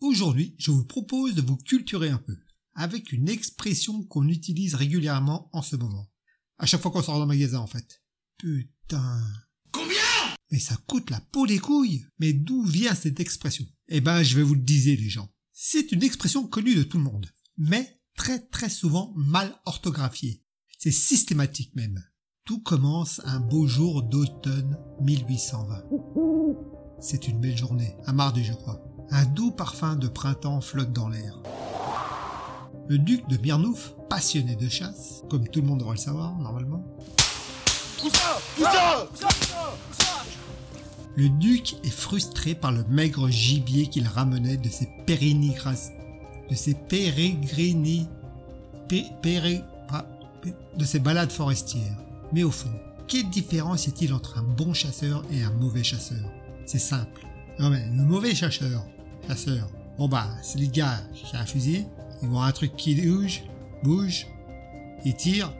Aujourd'hui, je vous propose de vous culturer un peu avec une expression qu'on utilise régulièrement en ce moment. À chaque fois qu'on sort d'un magasin en fait. Putain. Combien? Mais ça coûte la peau des couilles. Mais d'où vient cette expression? Eh ben, je vais vous le dire les gens. C'est une expression connue de tout le monde, mais très très souvent mal orthographiée. C'est systématique même. Tout commence un beau jour d'automne 1820. C'est une belle journée, à mardi je crois. Un doux parfum de printemps flotte dans l'air. Le duc de Mirnouf, passionné de chasse, comme tout le monde devrait le savoir normalement, le duc est frustré par le maigre gibier qu'il ramenait de ses pérégrinés, de ses pérégrini, pé- péré- pé- de ses balades forestières. Mais au fond, quelle différence y a-t-il entre un bon chasseur et un mauvais chasseur? C'est simple. Non mais le mauvais chasseur, chasseur, bon bah c'est les gars ont un fusil, ils voient un truc qui bouge, bouge, ils tirent.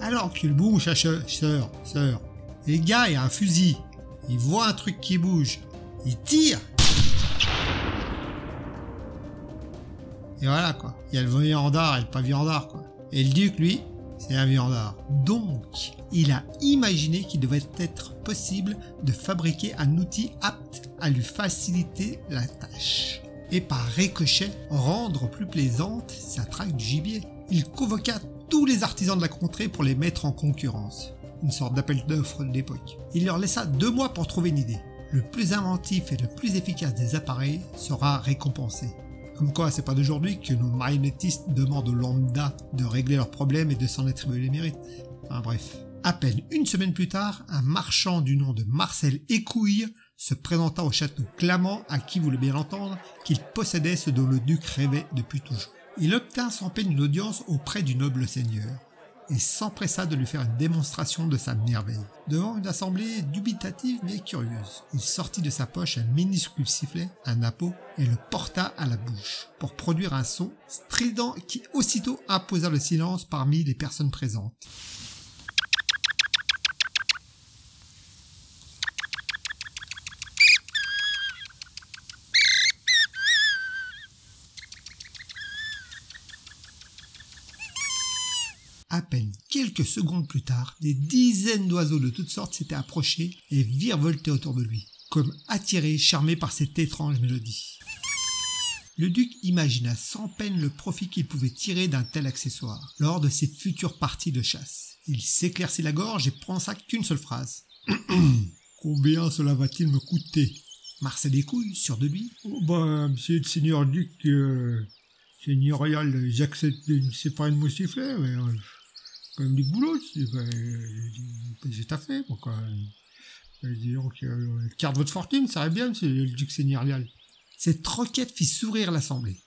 Alors bon chasseur, sœur, sœur, les gars, il y a un fusil, ils voient un truc qui bouge, ils tirent. Et voilà quoi. Il y a le viandard et le pas viandard quoi. Et le duc, lui, c'est un viandard. Donc, il a imaginé qu'il devait être possible de fabriquer un outil apte à lui faciliter la tâche. Et par ricochet, rendre plus plaisante sa traque du gibier. Il convoqua tous les artisans de la contrée pour les mettre en concurrence. Une sorte d'appel d'offres de l'époque. Il leur laissa deux mois pour trouver une idée. Le plus inventif et le plus efficace des appareils sera récompensé. Comme quoi, c'est pas d'aujourd'hui que nos marionnettistes demandent aux lambda de régler leurs problèmes et de s'en attribuer les mérites. Enfin bref. À peine une semaine plus tard, un marchand du nom de Marcel Écouille se présenta au château clamant à qui voulait bien entendre qu'il possédait ce dont le duc rêvait depuis toujours. Il obtint sans peine une audience auprès du noble seigneur et s'empressa de lui faire une démonstration de sa merveille. Devant une assemblée dubitative mais curieuse, il sortit de sa poche un minuscule sifflet, un napeau, et le porta à la bouche, pour produire un son strident qui aussitôt imposa le silence parmi les personnes présentes. À peine quelques secondes plus tard, des dizaines d'oiseaux de toutes sortes s'étaient approchés et virevoltaient autour de lui, comme attirés, charmés par cette étrange mélodie. Le duc imagina sans peine le profit qu'il pouvait tirer d'un tel accessoire lors de ses futures parties de chasse. Il s'éclaircit la gorge et prononça qu'une seule phrase. Combien cela va-t-il me coûter? Marcel Descouilles, sûr de lui. Oh, bah, monsieur le seigneur duc, euh, seigneurial, j'accepte, c'est pas une sifflet, mais euh, quand même du boulot, ben, euh, j'ai ta fait, pourquoi carte votre fortune, ça irait bien, c'est le duc seigneurial. Cette requête fit sourire l'assemblée.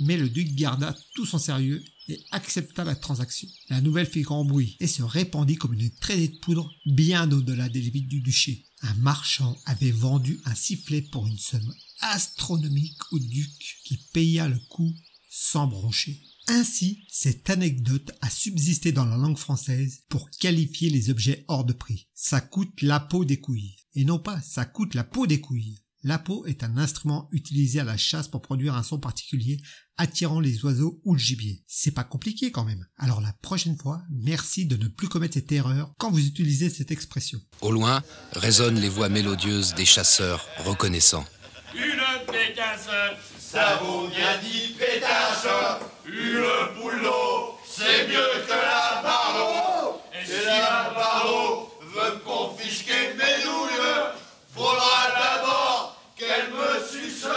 Mais le duc garda tout son sérieux et accepta la transaction. La nouvelle fit grand bruit et se répandit comme une traînée de poudre bien au-delà des limites du duché. Un marchand avait vendu un sifflet pour une somme astronomique au duc qui paya le coup sans broncher. Ainsi, cette anecdote a subsisté dans la langue française pour qualifier les objets hors de prix. Ça coûte la peau des couilles. Et non pas ça coûte la peau des couilles. La peau est un instrument utilisé à la chasse pour produire un son particulier attirant les oiseaux ou le gibier. C'est pas compliqué quand même. Alors la prochaine fois, merci de ne plus commettre cette erreur quand vous utilisez cette expression. Au loin résonnent les voix mélodieuses des chasseurs reconnaissants. Pétasse, ça vaut bien dix pétasses. Une d'eau, c'est mieux que la barreau. Et si la barreau veut confisquer mes douilles, faudra d'abord qu'elle me suce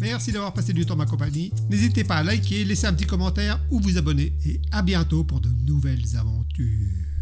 Merci d'avoir passé du temps ma compagnie. N'hésitez pas à liker, laisser un petit commentaire ou vous abonner. Et à bientôt pour de nouvelles aventures.